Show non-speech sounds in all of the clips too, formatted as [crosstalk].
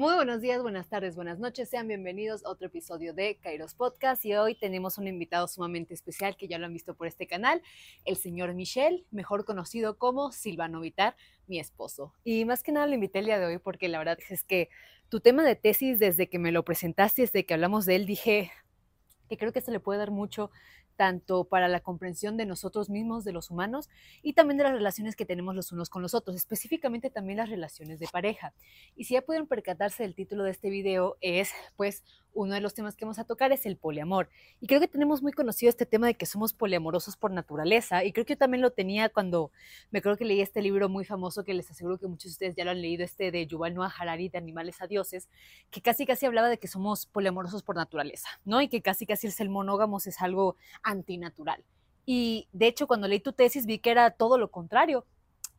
buenos días, buenas tardes, buenas noches. Sean bienvenidos a otro episodio de Kairos Podcast. Y hoy tenemos un invitado sumamente especial que ya lo han visto por este canal, el señor Michel, mejor conocido como Silvano Vitar, mi esposo. Y más que nada lo invité el día de hoy porque la verdad es que tu tema de tesis, desde que me lo presentaste, desde que hablamos de él, dije que creo que se le puede dar mucho tanto para la comprensión de nosotros mismos, de los humanos, y también de las relaciones que tenemos los unos con los otros, específicamente también las relaciones de pareja. Y si ya pudieron percatarse, el título de este video es, pues, uno de los temas que vamos a tocar es el poliamor. Y creo que tenemos muy conocido este tema de que somos poliamorosos por naturaleza. Y creo que yo también lo tenía cuando me creo que leí este libro muy famoso que les aseguro que muchos de ustedes ya lo han leído, este de Yuval Noah Harari, de Animales a Dioses, que casi casi hablaba de que somos poliamorosos por naturaleza, ¿no? Y que casi casi el ser monógamos es algo antinatural. Y de hecho, cuando leí tu tesis vi que era todo lo contrario,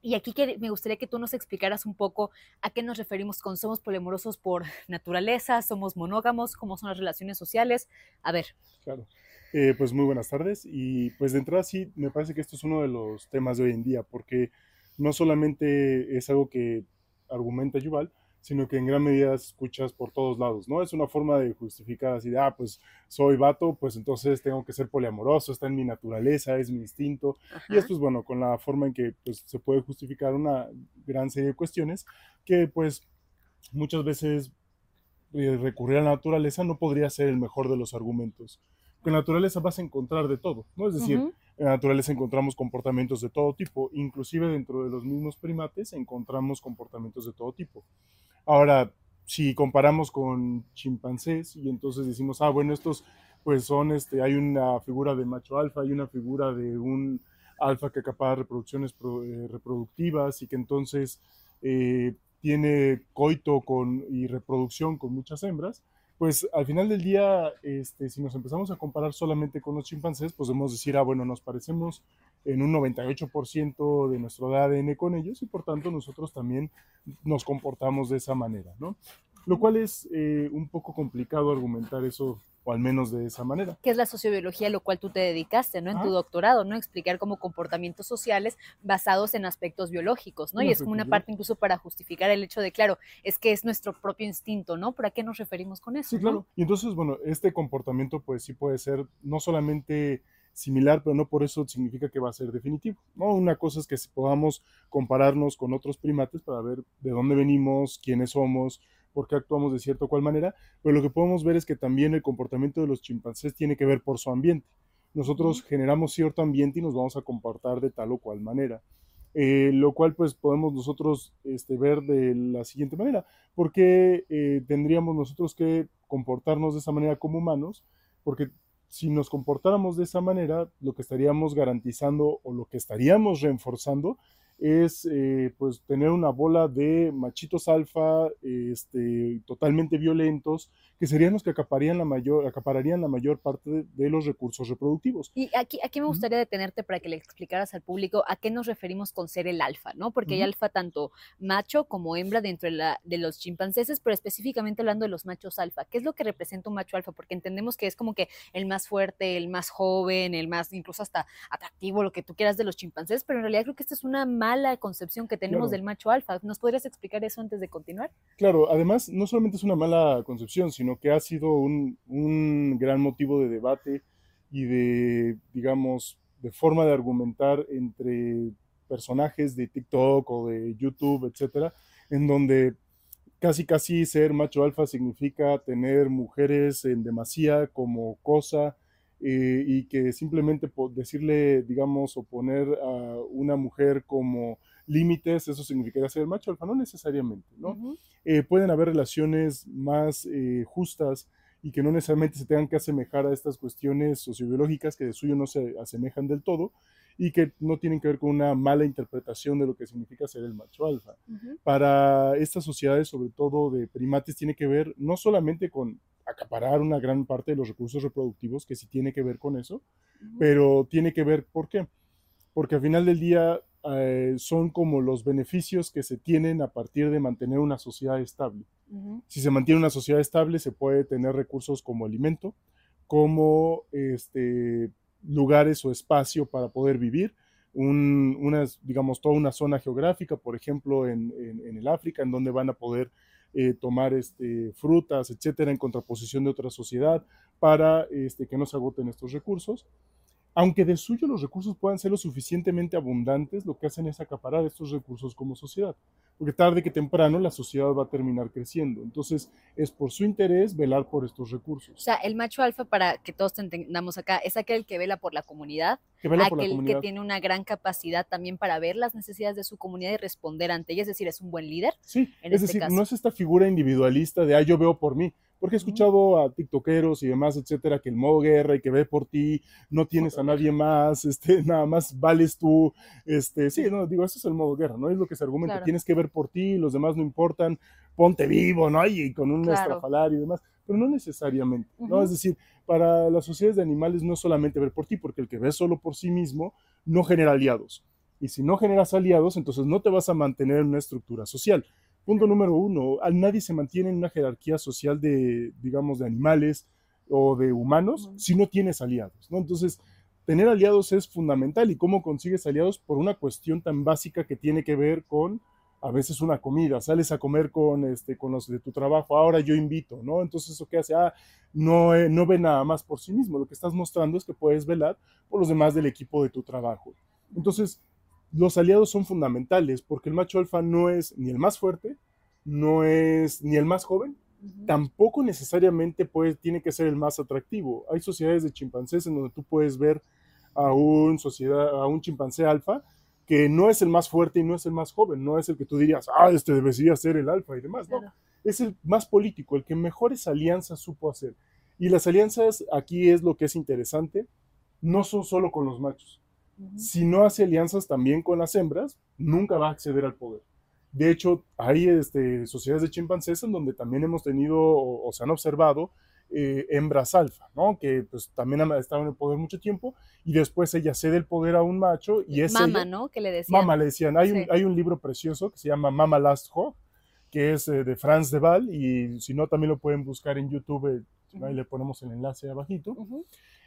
y aquí me gustaría que tú nos explicaras un poco a qué nos referimos con somos polimorosos por naturaleza, somos monógamos, cómo son las relaciones sociales. A ver. Claro. Eh, pues muy buenas tardes. Y pues de entrada sí, me parece que esto es uno de los temas de hoy en día, porque no solamente es algo que argumenta Yuval, sino que en gran medida escuchas por todos lados, ¿no? Es una forma de justificar así de, ah, pues soy vato, pues entonces tengo que ser poliamoroso, está en mi naturaleza, es mi instinto. Y esto es, bueno, con la forma en que pues, se puede justificar una gran serie de cuestiones que pues muchas veces eh, recurrir a la naturaleza no podría ser el mejor de los argumentos. Con la naturaleza vas a encontrar de todo, ¿no? Es decir, en la naturaleza encontramos comportamientos de todo tipo, inclusive dentro de los mismos primates encontramos comportamientos de todo tipo. Ahora, si comparamos con chimpancés y entonces decimos, ah, bueno, estos pues son, este, hay una figura de macho alfa, hay una figura de un alfa que acapara reproducciones eh, reproductivas y que entonces eh, tiene coito con, y reproducción con muchas hembras, pues al final del día, este, si nos empezamos a comparar solamente con los chimpancés, podemos decir, ah, bueno, nos parecemos en un 98% de nuestro ADN con ellos y por tanto nosotros también nos comportamos de esa manera, ¿no? Lo cual es eh, un poco complicado argumentar eso o al menos de esa manera. Que es la sociobiología a lo cual tú te dedicaste, ¿no? En tu doctorado, ¿no? Explicar como comportamientos sociales basados en aspectos biológicos, ¿no? y es como una parte incluso para justificar el hecho de, claro, es que es nuestro propio instinto, ¿no? ¿Para qué nos referimos con eso? Sí, claro. Y entonces, bueno, este comportamiento pues sí puede ser no solamente similar, pero no por eso significa que va a ser definitivo. ¿no? Una cosa es que podamos compararnos con otros primates para ver de dónde venimos, quiénes somos, por qué actuamos de cierta o cual manera, pero lo que podemos ver es que también el comportamiento de los chimpancés tiene que ver por su ambiente. Nosotros generamos cierto ambiente y nos vamos a comportar de tal o cual manera. Eh, lo cual pues podemos nosotros este, ver de la siguiente manera. ¿Por qué eh, tendríamos nosotros que comportarnos de esa manera como humanos? Porque si nos comportáramos de esa manera, lo que estaríamos garantizando o lo que estaríamos reforzando es eh, pues tener una bola de machitos alfa este, totalmente violentos que serían los que acapararían la mayor, acapararían la mayor parte de, los recursos reproductivos. Y aquí, aquí me gustaría detenerte para que le explicaras al público a qué nos referimos con ser el alfa, ¿no? Porque hay alfa tanto macho como hembra dentro de, la, de los chimpancéses, pero específicamente hablando de los machos alfa. ¿Qué es lo que representa un macho alfa? Porque entendemos que es como que el más fuerte, el más joven, el más incluso hasta atractivo, lo que tú quieras de los chimpancés, pero en realidad creo que esta es una mala concepción que tenemos del macho alfa. ¿Nos podrías explicar eso antes de continuar? Claro, además no solamente es una mala concepción, sino que ha sido un, un gran motivo de debate y de, digamos, de forma de argumentar entre personajes de TikTok o de YouTube, etcétera, en donde casi casi ser macho alfa significa tener mujeres en demasía como cosa eh, y que simplemente decirle, digamos, o poner a una mujer como límites, eso significaría ser macho alfa, no necesariamente, ¿no? Eh, pueden haber relaciones más eh, justas y que no necesariamente se tengan que asemejar a estas cuestiones sociobiológicas que de suyo no se asemejan del todo y que no tienen que ver con una mala interpretación de lo que significa ser el macho alfa. Para estas sociedades, sobre todo de primates, tiene que ver no solamente con acaparar una gran parte de los recursos reproductivos, que sí tiene que ver con eso, pero tiene que ver, ¿por qué? Porque al final del día eh, son como los beneficios que se tienen a partir de mantener una sociedad estable. Si se mantiene una sociedad estable, se puede tener recursos como alimento, como este, lugares o espacio para poder vivir, digamos, toda una zona geográfica, por ejemplo, en, en, el África, en donde van a poder eh, tomar este, frutas, etcétera, en contraposición de otra sociedad para este, que no se agoten estos recursos aunque de suyo los recursos puedan ser lo suficientemente abundantes, lo que hacen es acaparar estos recursos como sociedad. Porque tarde que temprano la sociedad va a terminar creciendo. Entonces, es por su interés velar por estos recursos. O sea, el macho alfa, para que todos entendamos acá, es aquel que vela por la comunidad, que vela aquel por la comunidad. que tiene una gran capacidad también para ver las necesidades de su comunidad y responder ante ellas, es decir, es un buen líder. Sí, es este decir, no es esta figura individualista de, ah, yo veo por mí. Porque he escuchado a tiktokeros y demás, etcétera, que el modo guerra y que ve por ti, no tienes a nadie más, este, [laughs] nada más vales tú, este, sí, no, digo, eso es el modo guerra, ¿no? Es lo que se argumenta, tienes que ver por ti, los demás no importan, ponte vivo, ¿no? Y con un estrafalar y demás, pero no necesariamente, ¿no? Es decir, para las sociedades de animales no solamente ver por ti, porque el que ve solo por sí mismo no genera aliados. Y si no generas aliados, entonces no te vas a mantener en una estructura social. Punto número uno, nadie se mantiene en una jerarquía social de, digamos, de animales o de humanos si no tienes aliados, ¿no? Entonces, tener aliados es fundamental y cómo consigues aliados por una cuestión tan básica que tiene que ver con a veces una comida, sales a comer con, este, con los de tu trabajo, ahora yo invito, ¿no? Entonces eso que hace, ah, no, eh, no ve nada más por sí mismo, lo que estás mostrando es que puedes velar por los demás del equipo de tu trabajo. Entonces, los aliados son fundamentales porque el macho alfa no es ni el más fuerte, no es ni el más joven, tampoco necesariamente puede, tiene que ser el más atractivo. Hay sociedades de chimpancés en donde tú puedes ver a un, sociedad, a un chimpancé alfa que no es el más fuerte y no es el más joven, no es el que tú dirías, ah, este debería ser el alfa y demás, no. Es el más político, el que mejores alianzas supo hacer. Y las alianzas, aquí es lo que es interesante, no son solo con los machos si no hace alianzas también con las hembras, nunca va a acceder al poder. De hecho, hay este, sociedades de chimpancés en donde también hemos tenido o, se han observado eh, hembras alfa, ¿no? Que pues también han estado en el poder mucho tiempo y después ella cede el poder a un macho y es Mama, ¿no? Que le decían. Mama le decían. Hay, un, hay un libro precioso que se llama Mama Last Ho, que es eh, de Franz de Waal y si no también lo pueden buscar en YouTube, eh, ahí le ponemos el enlace abajito.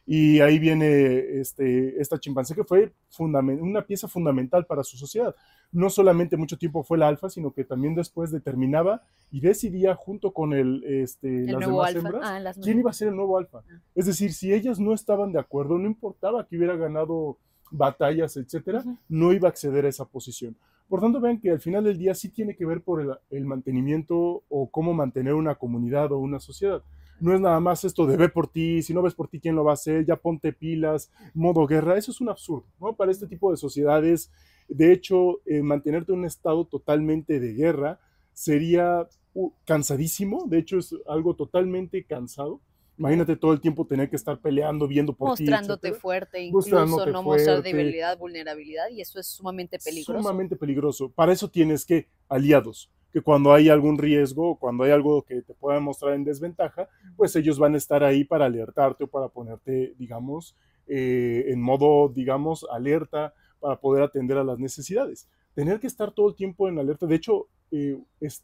Y ahí viene este, esta chimpancé que fue una pieza fundamental para su sociedad. No solamente mucho tiempo fue la alfa, sino que también después determinaba y decidía junto con el, este, las demás hembras ah, quién iba a ser el nuevo alfa. Ah. Es decir, si ellas no estaban de acuerdo, no importaba que hubiera ganado batallas, etcétera, no iba a acceder a esa posición. Por tanto, vean que al final del día sí tiene que ver por el mantenimiento o cómo mantener una comunidad o una sociedad no es nada más esto de ve por ti, si no ves por ti, ¿quién lo va a hacer? Ya ponte pilas, modo guerra, eso es un absurdo, ¿no? Para este tipo de sociedades, de hecho, eh, mantenerte en un estado totalmente de guerra sería uh, cansadísimo, de hecho es algo totalmente cansado. Imagínate todo el tiempo tener que estar peleando, viendo por Mostrándote ti. fuerte, incluso no mostrar debilidad, vulnerabilidad, y eso es sumamente peligroso. Sumamente peligroso. Para eso tienes que aliados que cuando hay algún riesgo o cuando hay algo que te pueda mostrar en desventaja, pues ellos van a estar ahí para alertarte o para ponerte, digamos, eh, en modo, digamos, alerta para poder atender a las necesidades. Tener que estar todo el tiempo en alerta, de hecho, eh,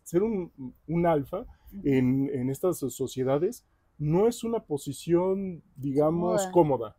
ser un, alfa en, estas sociedades no es una posición, digamos, cómoda.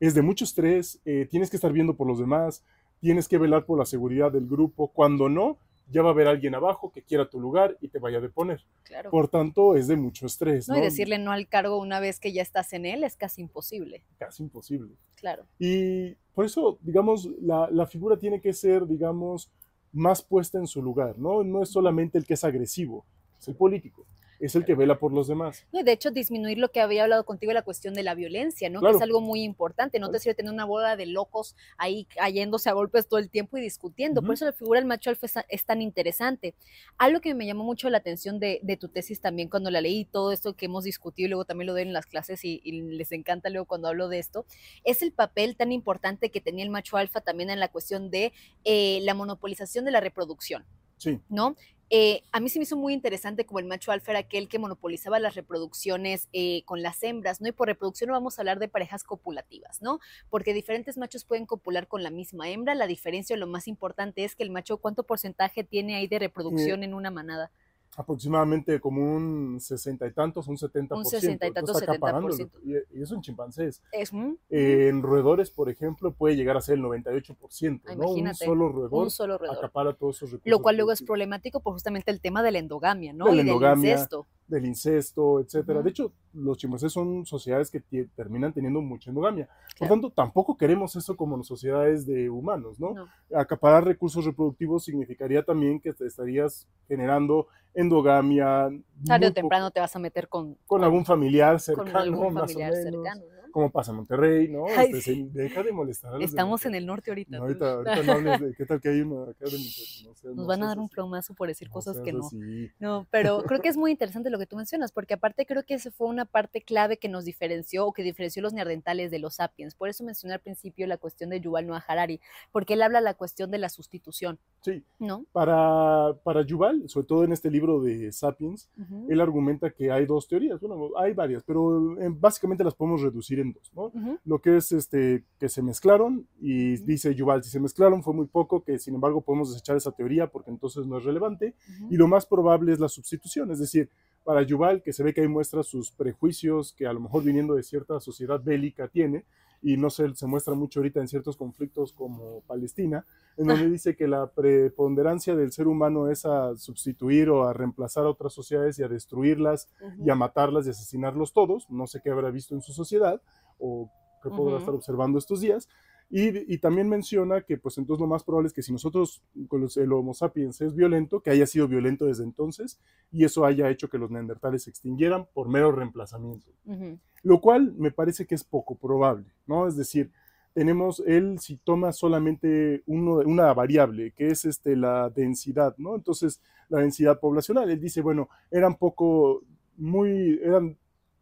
Es de mucho estrés, eh, tienes que estar viendo por los demás, tienes que velar por la seguridad del grupo. Cuando no, ya va a haber alguien abajo que quiera tu lugar y te vaya a deponer. Claro. Por tanto, es de mucho estrés. No, y decirle no al cargo una vez que ya estás en él es casi imposible. Casi imposible. Claro. Y por eso, digamos, la, la figura tiene que ser, digamos, más puesta en su lugar, ¿no? No es solamente el que es agresivo, es el político es el que vela por los demás. de hecho, disminuir lo que había hablado contigo, la cuestión de la violencia, ¿no? Que es algo muy importante. No te sirve tener una boda de locos ahí cayéndose a golpes todo el tiempo y discutiendo. Por eso la figura del macho alfa es, tan interesante. Algo que me llamó mucho la atención de, tu tesis también cuando la leí, todo esto que hemos discutido y luego también lo doy en las clases y, les encanta luego cuando hablo de esto, es el papel tan importante que tenía el macho alfa también en la cuestión de eh, la monopolización de la reproducción. Sí. ¿No? Eh, a mí se me hizo muy interesante como el macho alfa era aquel que monopolizaba las reproducciones eh, con las hembras, ¿no? Y por reproducción no vamos a hablar de parejas copulativas, ¿no? Porque diferentes machos pueden copular con la misma hembra. La diferencia, lo más importante es que el macho, ¿cuánto porcentaje tiene ahí de reproducción en una manada? Aproximadamente como un sesenta y tantos, un setenta por ciento. 60 y tantos. 70%. Y, eso en chimpancés. Es mm, Eh, en roedores, por ejemplo, puede llegar a ser el 98%, Ah, ¿no? Un solo roedor un solo roedor. acapara todos esos recursos. Lo cual luego es problemático por justamente el tema de la endogamia, ¿no? De la y del incesto. Del incesto, etcétera. De hecho, los chimpancés son sociedades que terminan teniendo mucha endogamia. Por Claro. tanto, tampoco queremos eso como sociedades de humanos, ¿no? No. Acaparar recursos reproductivos significaría también que te estarías generando endogamia. Tarde o temprano te vas a meter con, con algún familiar con cercano, algún más familiar o menos. cercano, ¿no? Como pasa en Monterrey, ¿no? Ay, Este, se- deja de molestar a los de Estamos en el norte ahorita. No, ahorita, ahorita no hables de [laughs] qué tal que hay uno acá de Monterrey. No Nos no van a dar un plomazo por decir cosas que no. así. No, pero creo que es muy interesante lo que tú mencionas, porque aparte creo que esa fue una parte clave que nos diferenció o que diferenció los neandertales de los sapiens. Por eso mencioné al principio la cuestión de Yuval Noah Harari, porque él habla la cuestión de la sustitución, Sí, ¿no? para, para Yuval, sobre todo en este libro de Sapiens, él argumenta que hay dos teorías, bueno, hay varias, pero eh, básicamente las podemos reducir Lo que es este, que se mezclaron, y dice Yuval, si se mezclaron fue muy poco, que sin embargo podemos desechar esa teoría porque entonces no es relevante, y lo más probable es la sustitución, es decir, para Yuval, que se ve que ahí muestra sus prejuicios, que a lo mejor viniendo de cierta sociedad bélica tiene, y no se, se muestra mucho ahorita en ciertos conflictos como Palestina, en donde dice que la preponderancia del ser humano es a sustituir o a reemplazar a otras sociedades y a destruirlas y a matarlas y asesinarlos todos. No sé qué habrá visto en su sociedad o qué podrá estar observando estos días. Y, y también menciona que pues entonces lo más probable es que si nosotros, con los- el Homo sapiens es violento, que haya sido violento desde entonces y eso haya hecho que los neandertales se extinguieran por mero reemplazamiento. Lo cual me parece que es poco probable, ¿no? Es decir, tenemos él si toma solamente uno, una variable, que es este, la densidad, ¿no? Entonces, la densidad poblacional. Él dice, bueno, eran poco, muy, eran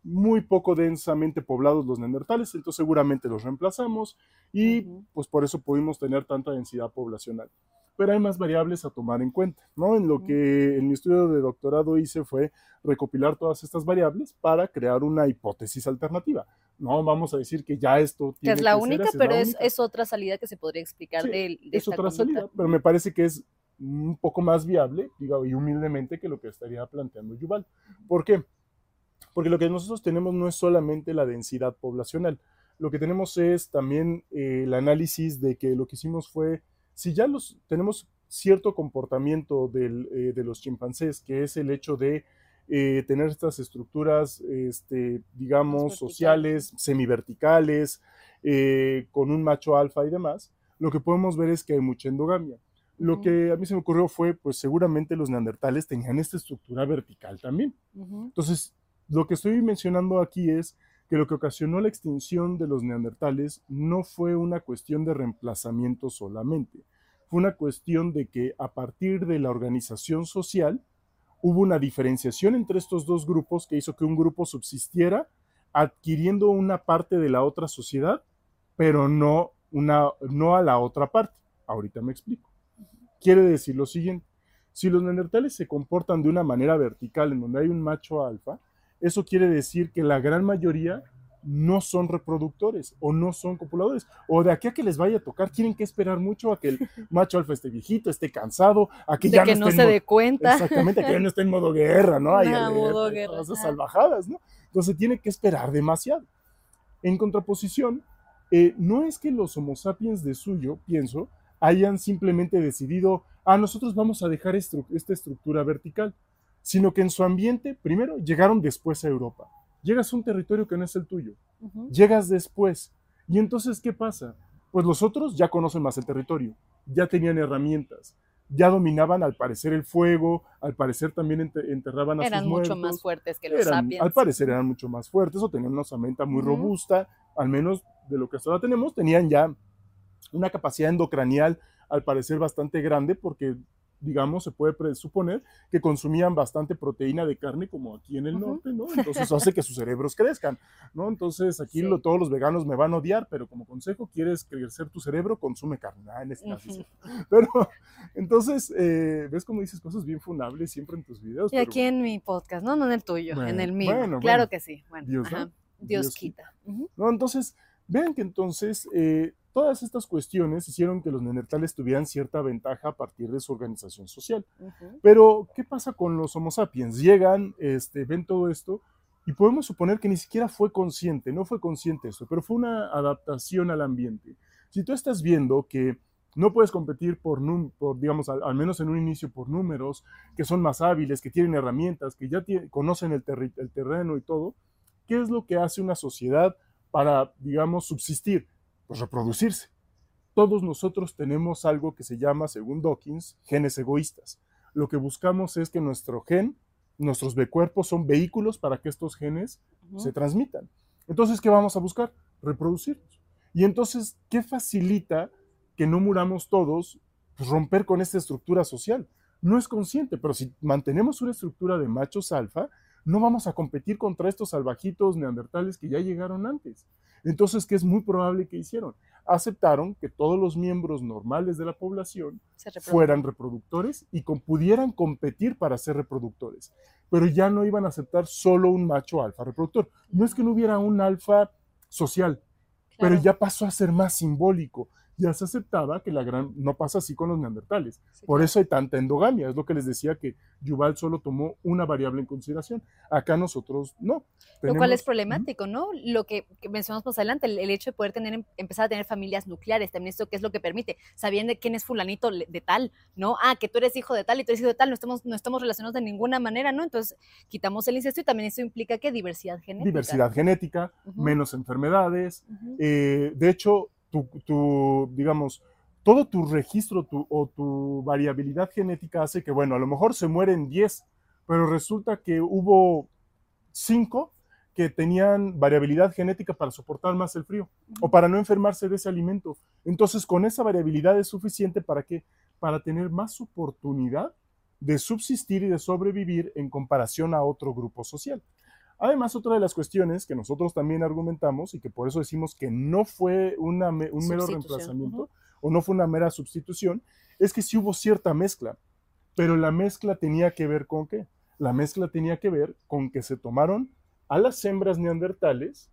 muy poco densamente poblados los neandertales, entonces seguramente los reemplazamos y pues por eso pudimos tener tanta densidad poblacional. Pero hay más variables a tomar en cuenta, ¿no? En lo que en mi estudio de doctorado hice fue recopilar todas estas variables para crear una hipótesis alternativa. No vamos a decir que ya esto Que tiene es la que única, pero es, única. es otra salida que se podría explicar Sí, de, de es esta otra conducta. salida, pero me parece que es un poco más viable, digo, y humildemente que lo que estaría planteando Yuval. ¿Por qué? Porque lo que nosotros tenemos no es solamente la densidad poblacional, lo que tenemos es también eh, el análisis de que lo que hicimos fue, si ya los tenemos cierto comportamiento del, eh, de los chimpancés, que es el hecho de eh, tener estas estructuras, este, digamos, sociales, semiverticales, eh, con un macho alfa y demás, lo que podemos ver es que hay mucha endogamia. Lo Ujú. que a mí se me ocurrió fue, pues seguramente los neandertales tenían esta estructura vertical también. Ujú. Entonces, lo que estoy mencionando aquí es que lo que ocasionó la extinción de los neandertales no fue una cuestión de reemplazamiento solamente, fue una cuestión de que a partir de la organización social hubo una diferenciación entre estos dos grupos que hizo que un grupo subsistiera adquiriendo una parte de la otra sociedad, pero no, a la otra parte. Ahorita me explico. Quiere decir lo siguiente, si los neandertales se comportan de una manera vertical en donde hay un macho alfa, eso quiere decir que la gran mayoría no son reproductores o no son copuladores. O de aquí a que les vaya a tocar, tienen que esperar mucho a que el [laughs] macho alfa esté viejito, esté cansado, a que de ya que no, se dé cuenta. Exactamente, que ya no esté en modo guerra, ¿no? Alerta modo guerra, todas esas salvajadas, ¿no? Entonces tiene que esperar demasiado. En contraposición, eh, no es que los Homo sapiens de suyo, pienso, hayan simplemente decidido, ah, nosotros vamos a dejar estru- esta estructura vertical, sino que en su ambiente, primero, llegaron después a Europa. Llegas a un territorio que no es el tuyo, llegas después. Y entonces, ¿qué pasa? Pues los otros ya conocen más el territorio, ya tenían herramientas, ya dominaban al parecer el fuego, al parecer también ente- enterraban a Eran sus mucho muertos. más fuertes que los Eran- sapiens. Al parecer eran mucho más fuertes o tenían una osamenta muy robusta, al menos de lo que hasta ahora tenemos, tenían ya una capacidad endocranial al parecer bastante grande porque, digamos, se puede presuponer que consumían bastante proteína de carne como aquí en el Ujú. norte, ¿no? Entonces eso hace que sus cerebros crezcan, ¿no? Entonces aquí Sí. lo- todos los veganos me van a odiar, pero como consejo, quieres crecer tu cerebro, consume carne. Ah, en este caso sí. [laughs] Pero, entonces, eh, ¿ves cómo dices cosas bien funables siempre en tus videos? Y Pero- aquí en mi podcast, no, no en el tuyo, en el mío. bueno, claro bueno. que sí. Bueno, Dios Dios, Dios quita. ¿no? Entonces, Vean que entonces eh, todas estas cuestiones hicieron que los neandertales tuvieran cierta ventaja a partir de su organización social. Pero, ¿qué pasa con los Homo sapiens? Llegan, este, ven todo esto y podemos suponer que ni siquiera fue consciente, no fue consciente eso, pero fue una adaptación al ambiente. Si tú estás viendo que no puedes competir por, por digamos, al, menos en un inicio, por números, que son más hábiles, que tienen herramientas, que ya conocen el, el terreno y todo, ¿qué es lo que hace una sociedad para, digamos, subsistir? Pues reproducirse. Todos nosotros tenemos algo que se llama, según Dawkins, genes egoístas. Lo que buscamos es que nuestro gen nuestros cuerpos son vehículos para que estos genes se transmitan. Entonces, ¿qué vamos a buscar? Reproducirnos. Y entonces, ¿qué facilita que no muramos todos? Pues romper con esta estructura social. No es consciente, pero si mantenemos una estructura de machos alfa, no vamos a competir contra estos salvajitos neandertales que ya llegaron antes. Entonces, ¿qué es muy probable que hicieron? aceptaron que todos los miembros normales de la población fueran reproductores y pudieran competir para ser reproductores, pero ya no iban a aceptar solo un macho alfa reproductor. No es que no hubiera un alfa social, pero ya pasó a ser más simbólico ya se aceptaba que la gran, no pasa así con los neandertales. Por eso hay tanta endogamia, es lo que les decía que Yuval solo tomó una variable en consideración. Acá nosotros no. lo cual es problemático, ¿no? Lo que, mencionamos más adelante, el, hecho de poder tener, em, empezar a tener familias nucleares, también esto que es lo que permite, sabiendo quién es fulanito de tal, ¿no? Ah, que tú eres hijo de tal y tú eres hijo de tal, no estamos, no estamos relacionados de ninguna manera, ¿no? Entonces, quitamos el incesto y también eso implica que diversidad genética. Diversidad genética, menos enfermedades. Eh, de hecho, tu, digamos, todo tu registro o tu variabilidad genética hace que, bueno, a lo mejor se mueren 10, pero resulta que hubo 5 que tenían variabilidad genética para soportar más el frío o para no enfermarse de ese alimento. Entonces, con esa variabilidad es suficiente para que para tener más oportunidad de subsistir y de sobrevivir en comparación a otro grupo social. Además, otra de las cuestiones que nosotros también argumentamos y que por eso decimos que no fue un mero reemplazamiento o no fue una mera sustitución, es que sí hubo cierta mezcla, pero la mezcla tenía que ver con qué? La mezcla tenía que ver con que se tomaron a las hembras neandertales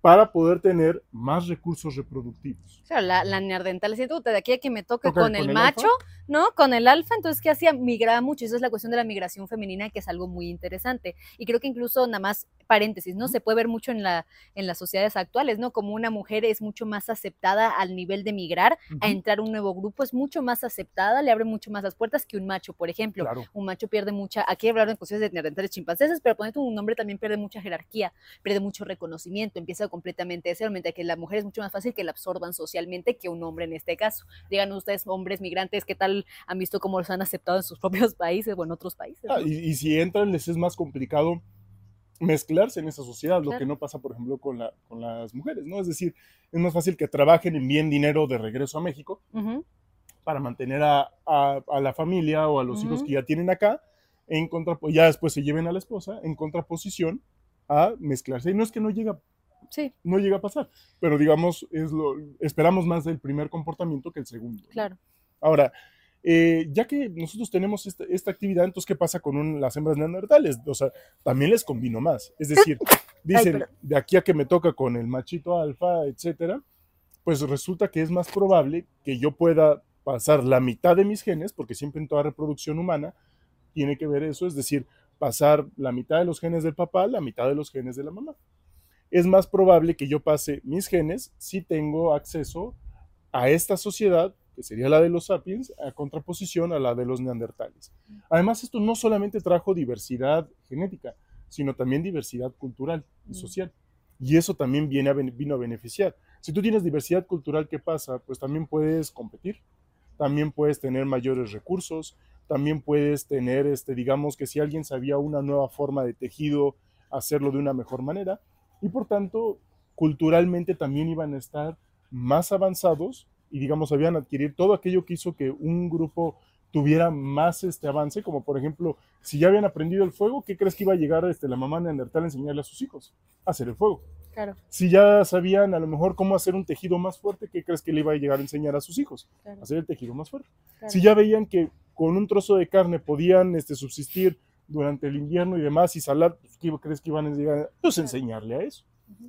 para poder tener más recursos reproductivos. Claro, la, la neandertal siento de aquí a que me toque con, el, macho, ¿no? Con el alfa, entonces, ¿qué hacía? Migraba mucho, esa es la cuestión de la migración femenina, que es algo muy interesante. Y creo que incluso, nada más, paréntesis, ¿no? Se puede ver mucho en, la, en las sociedades actuales, ¿no? Como una mujer es mucho más aceptada al nivel de migrar, a entrar a un nuevo grupo, es mucho más aceptada, le abre mucho más las puertas que un macho, por ejemplo. Un macho pierde mucha, aquí hablaron en cuestiones de neandertales chimpancés, pero ponerte un nombre también pierde mucha jerarquía, pierde mucho reconocimiento, empieza completamente ese momento que la mujer es mucho más fácil que la absorban socialmente que un hombre en este caso. Digan ustedes, hombres migrantes, ¿qué tal han visto cómo los han aceptado en sus [laughs] propios países o en otros países? Ah, y, si entran, les es más complicado mezclarse en esa sociedad, lo que no pasa, por ejemplo, con, la, con las mujeres, ¿no? Es decir, es más fácil que trabajen en bien dinero de regreso a México para mantener a, a, la familia o a los hijos que ya tienen acá, en contra, ya después se lleven a la esposa, en contraposición a mezclarse. Y no es que no llega Sí. No llega a pasar, pero digamos, es lo, esperamos más del primer comportamiento que el segundo. Claro. Ahora, eh, ya que nosotros tenemos esta, actividad, entonces, ¿qué pasa con las hembras neandertales? O sea, también les convino más. Es decir, [laughs] dicen, de aquí a que me toca con el machito alfa, etcétera, pues resulta que es más probable que yo pueda pasar la mitad de mis genes, porque siempre en toda reproducción humana tiene que ver eso, es decir, pasar la mitad de los genes del papá, la mitad de los genes de la mamá es más probable que yo pase mis genes si tengo acceso a esta sociedad, que sería la de los sapiens, a contraposición a la de los neandertales. Además, esto no solamente trajo diversidad genética, sino también diversidad cultural y social. Y eso también viene a, vino a beneficiar. Si tú tienes diversidad cultural, ¿qué pasa? Pues también puedes competir, también puedes tener mayores recursos, también puedes tener, este, digamos que si alguien sabía una nueva forma de tejido, hacerlo de una mejor manera y por tanto culturalmente también iban a estar más avanzados y digamos habían adquirir todo aquello que hizo que un grupo tuviera más este avance, como por ejemplo, si ya habían aprendido el fuego, ¿qué crees que iba a llegar este, la mamá neandertal a enseñarle a sus hijos? A hacer el fuego. Claro. Si ya sabían a lo mejor cómo hacer un tejido más fuerte, ¿qué crees que le iba a llegar a enseñar a sus hijos? A hacer el tejido más fuerte. Si ya veían que con un trozo de carne podían este, subsistir durante el invierno y demás y salar, ¿qué crees que iban a llegar? Pues enseñarle a eso.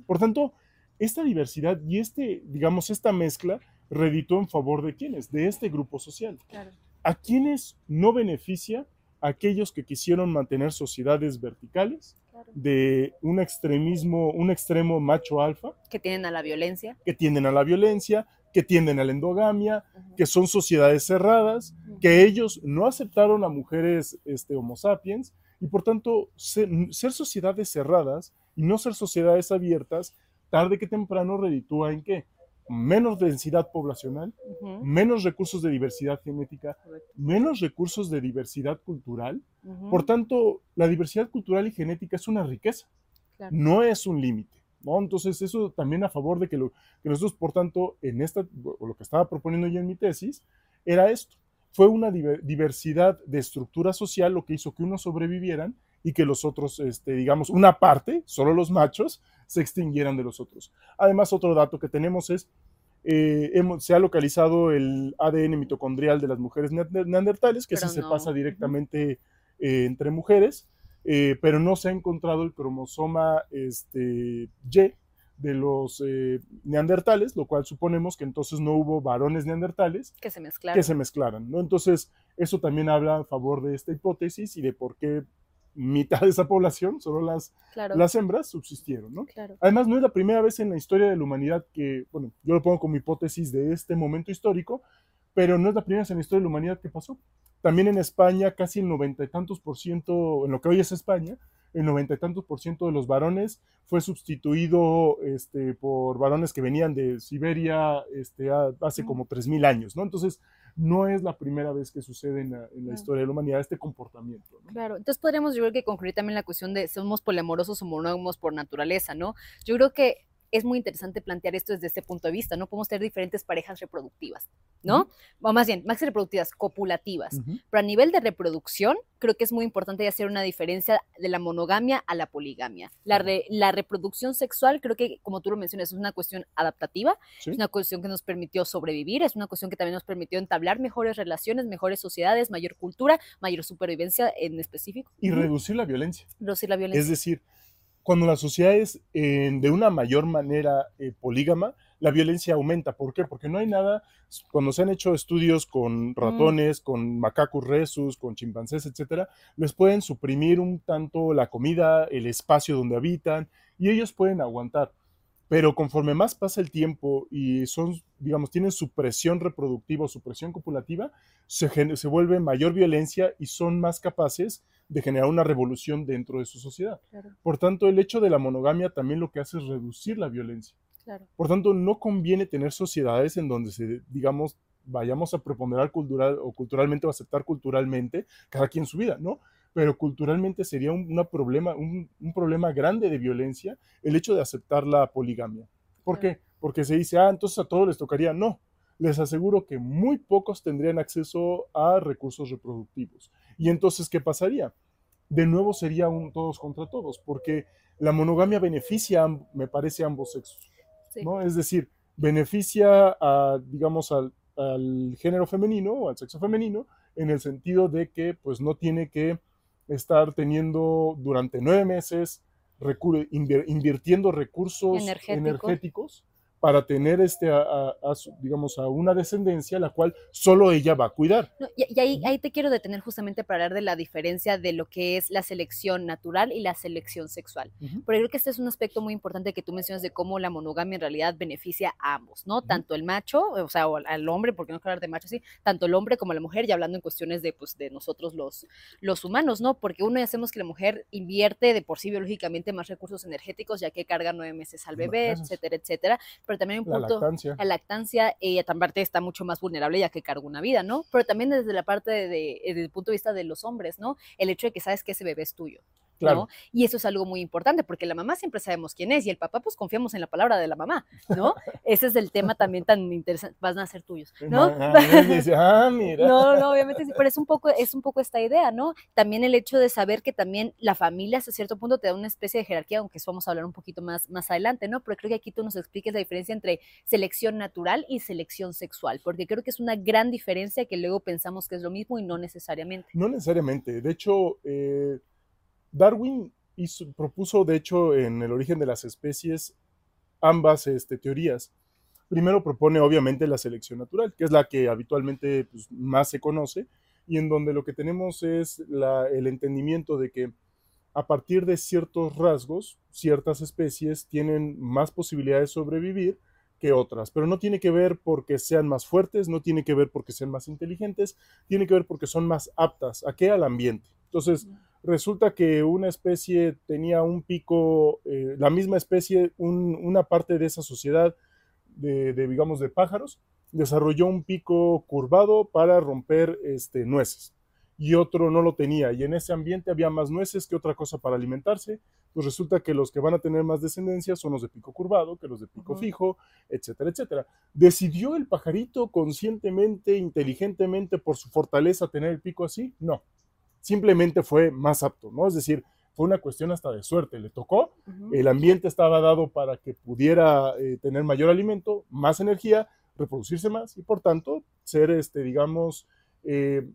Por tanto, esta diversidad y este, digamos, esta mezcla reditó en favor de quiénes, de este grupo social. Claro. ¿A quiénes no beneficia? Aquellos que quisieron mantener sociedades verticales Claro. de un extremismo, un extremo macho alfa, Que tienen a la violencia. que tienden a la violencia, que tienden a la endogamia, Ujú. que son sociedades cerradas, Ujú. que ellos no aceptaron a mujeres este, homo sapiens y por tanto ser, ser sociedades cerradas y no ser sociedades abiertas, tarde que temprano reditúa en qué? Menos densidad poblacional, menos recursos de diversidad genética, Correcto. menos recursos de diversidad cultural. Por tanto, la diversidad cultural y genética es una riqueza, Claro. no es un límite. ¿no? Entonces, eso también a favor de que, lo, que nosotros, por tanto, en esta, o lo que estaba proponiendo yo en mi tesis, era esto. Fue una diver- diversidad de estructura social lo que hizo que unos sobrevivieran y que los otros, este, digamos, una parte, solo los machos, se extinguieran de los otros. Además, otro dato que tenemos es, eh, hemos- se ha localizado el ADN mitocondrial de las mujeres neander- neandertales, que sí se pasa directamente eh, entre mujeres, eh, pero no se ha encontrado el cromosoma este, Y de los eh, neandertales, lo cual suponemos que entonces no hubo varones neandertales Que se mezclaron. que se mezclaran, ¿no? Entonces, eso también habla a favor de esta hipótesis y de por qué mitad de esa población, solo las, Claro. las hembras, subsistieron, ¿no? Claro. Además, no es la primera vez en la historia de la humanidad que, bueno, yo lo pongo como hipótesis de este momento histórico, pero no es la primera vez en la historia de la humanidad que pasó. También en España, casi el noventa y tantos por ciento, en lo que hoy es España, el noventa y tantos por ciento de los varones fue sustituido este, por varones que venían de Siberia este, a- hace como 3.000 años, ¿no? Entonces, no es la primera vez que sucede en la, en la Claro. historia de la humanidad este comportamiento, ¿no? Claro, entonces podríamos yo creo que concluir también la cuestión de somos poliamorosos o monógamos por naturaleza, ¿no? Yo creo que es muy interesante plantear esto desde este punto de vista, ¿no? Podemos tener diferentes parejas reproductivas, ¿no? O más bien, más reproductivas, copulativas. Ujú. Pero a nivel de reproducción, creo que es muy importante hacer una diferencia de la monogamia a la poligamia. La, re- la reproducción sexual, creo que, como tú lo mencionas, es una cuestión adaptativa, Sí. es una cuestión que nos permitió sobrevivir, es una cuestión que también nos permitió entablar mejores relaciones, mejores sociedades, mayor cultura, mayor supervivencia en específico. Y reducir la violencia. Reducir la violencia. Es decir, cuando la sociedad es eh, de una mayor manera eh, polígama, la violencia aumenta. ¿Por qué? Porque no hay nada, cuando se han hecho estudios con ratones, con macacos resus, con chimpancés, etcétera, les pueden suprimir un tanto la comida, el espacio donde habitan, y ellos pueden aguantar. Pero conforme más pasa el tiempo y son, digamos, tienen su presión reproductiva o su presión copulativa, se, se vuelve mayor violencia y son más capaces de generar una revolución dentro de su sociedad. Claro, Por tanto, el hecho de la monogamia también lo que hace es reducir la violencia. claro. Por tanto, no conviene tener sociedades en donde se, digamos, vayamos a preponderar cultural o culturalmente o aceptar culturalmente cada quien su vida, ¿no? Pero culturalmente sería un, una problema, un, un problema grande de violencia el hecho de aceptar la poligamia. ¿Por qué? Porque se dice, ah, entonces a todos les tocaría. No, les aseguro que muy pocos tendrían acceso a recursos reproductivos. Y entonces, ¿qué pasaría? De nuevo sería un todos contra todos, porque la monogamia beneficia, me parece, a ambos sexos. Sí. ¿no? Es decir, beneficia a, digamos, al, al género femenino o al sexo femenino en el sentido de que pues no tiene que estar teniendo durante nueve meses invirtiendo recursos energéticos para tener este a, a- a digamos a una descendencia la cual solo ella va a cuidar. No, y, y ahí, ahí te quiero detener justamente para hablar de la diferencia de lo que es la selección natural y la selección sexual. Ujú. Porque creo que este es un aspecto muy importante que tú mencionas de cómo la monogamia en realidad beneficia a ambos, ¿no? Tanto el macho, o sea, o al, hombre, porque no quiero hablar de macho así, tanto el hombre como la mujer, y hablando en cuestiones de, pues, de nosotros los, los humanos, ¿no? Porque uno ya hacemos que la mujer invierte de por sí biológicamente más recursos energéticos, ya que carga nueve meses al bebé, etcétera, etcétera. Pero también un La punto lactancia. la lactancia, ella también está mucho más vulnerable ya que carga una vida, ¿no? Pero también desde la parte de, de- desde el punto de vista de los hombres, ¿no? El hecho de que sabes que ese bebé es tuyo. Claro. ¿no? Y eso es algo muy importante porque la mamá siempre sabemos quién es y el papá pues confiamos en la palabra de la mamá, ¿no? [laughs] Ese es el tema también tan interesante, van a ser tuyos, ¿no? [laughs] Dice, ah, mira. No, no, obviamente sí, pero es un poco, es un poco esta idea, ¿no? También el hecho de saber que también la familia hasta cierto punto te da una especie de jerarquía, aunque eso vamos a hablar un poquito más, más adelante, ¿no? Pero creo que aquí tú nos expliques la diferencia entre selección natural y selección sexual, porque creo que es una gran diferencia que luego pensamos que es lo mismo y no necesariamente. No necesariamente. De hecho, eh, Darwin hizo- propuso, de hecho, en el origen de las especies, ambas este, teorías. Primero propone obviamente la selección natural, que es la que habitualmente pues, más se conoce y en donde lo que tenemos es el entendimiento de que a partir de ciertos rasgos, ciertas especies tienen más posibilidades de sobrevivir que otras, pero no tiene que ver porque sean más fuertes, no tiene que ver porque sean más inteligentes, tiene que ver porque son más aptas a qué al ambiente. Entonces, resulta que una especie tenía un pico, eh, la misma especie, una parte de esa sociedad de, digamos, de pájaros, desarrolló un pico curvado para romper este, nueces y otro no lo tenía. Y en ese ambiente había más nueces que otra cosa para alimentarse. Pues resulta que los que van a tener más descendencia son los de pico curvado que los de pico fijo, etcétera, etcétera. ¿Decidió el pajarito conscientemente, inteligentemente, por su fortaleza tener el pico así? No. Simplemente fue más apto, ¿no? Es decir, fue una cuestión hasta de suerte. Le tocó, el ambiente estaba dado para que pudiera eh, tener mayor alimento, más energía, reproducirse más y por tanto ser, este, digamos, eh,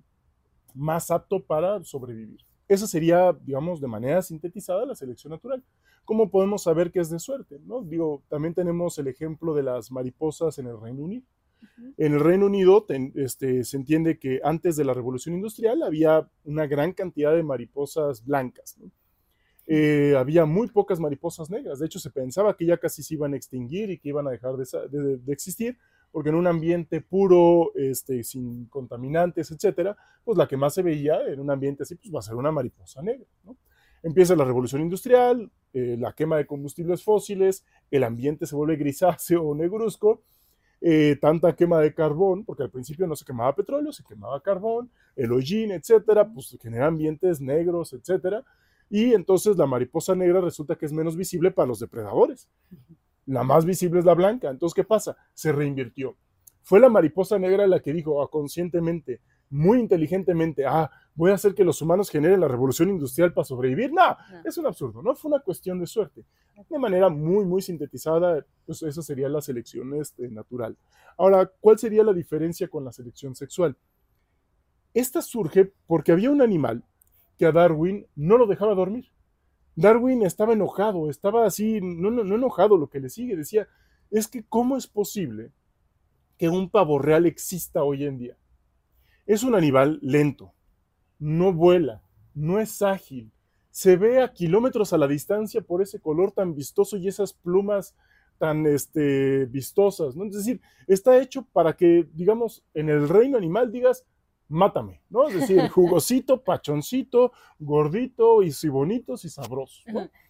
más apto para sobrevivir. Esa sería, digamos, de manera sintetizada la selección natural. ¿Cómo podemos saber que es de suerte? ¿no? Digo, también tenemos el ejemplo de las mariposas en el Reino Unido. En el Reino Unido este, se entiende que antes de la revolución industrial había una gran cantidad de mariposas blancas. Eh, había muy pocas mariposas negras. De hecho, se pensaba que ya casi se iban a extinguir y que iban a dejar de, de existir porque en un ambiente puro, este, sin contaminantes, etcétera, pues la que más se veía en un ambiente así, pues va a ser una mariposa negra. ¿no? Empieza la revolución industrial, eh, la quema de combustibles fósiles, el ambiente se vuelve grisáceo o negruzco, eh, tanta quema de carbón, porque al principio no se quemaba petróleo, se quemaba carbón, el hollín, etcétera, pues genera ambientes negros, etcétera, y entonces la mariposa negra resulta que es menos visible para los depredadores. La más visible es la blanca. Entonces, ¿qué pasa? Se reinvirtió. Fue la mariposa negra la que dijo ah, conscientemente, muy inteligentemente, ah, voy a hacer que los humanos generen la revolución industrial para sobrevivir. No, es un absurdo, no fue una cuestión de suerte. De manera muy, muy sintetizada, pues esa sería la selección este, natural. Ahora, ¿cuál sería la diferencia con la selección sexual? Esta surge porque había un animal que a Darwin no lo dejaba dormir. Darwin estaba enojado, estaba así, no, no, no enojado, lo que le sigue, decía, es que ¿cómo es posible que un pavo real exista hoy en día? Es un animal lento, no vuela, no es ágil, se ve a kilómetros a la distancia por ese color tan vistoso y esas plumas tan este, vistosas, ¿no? Es decir, está hecho para que, digamos, en el reino animal digas, mátame, ¿no? Es decir, [laughs] jugosito, pachoncito, gordito y si bonitos y sabrosos.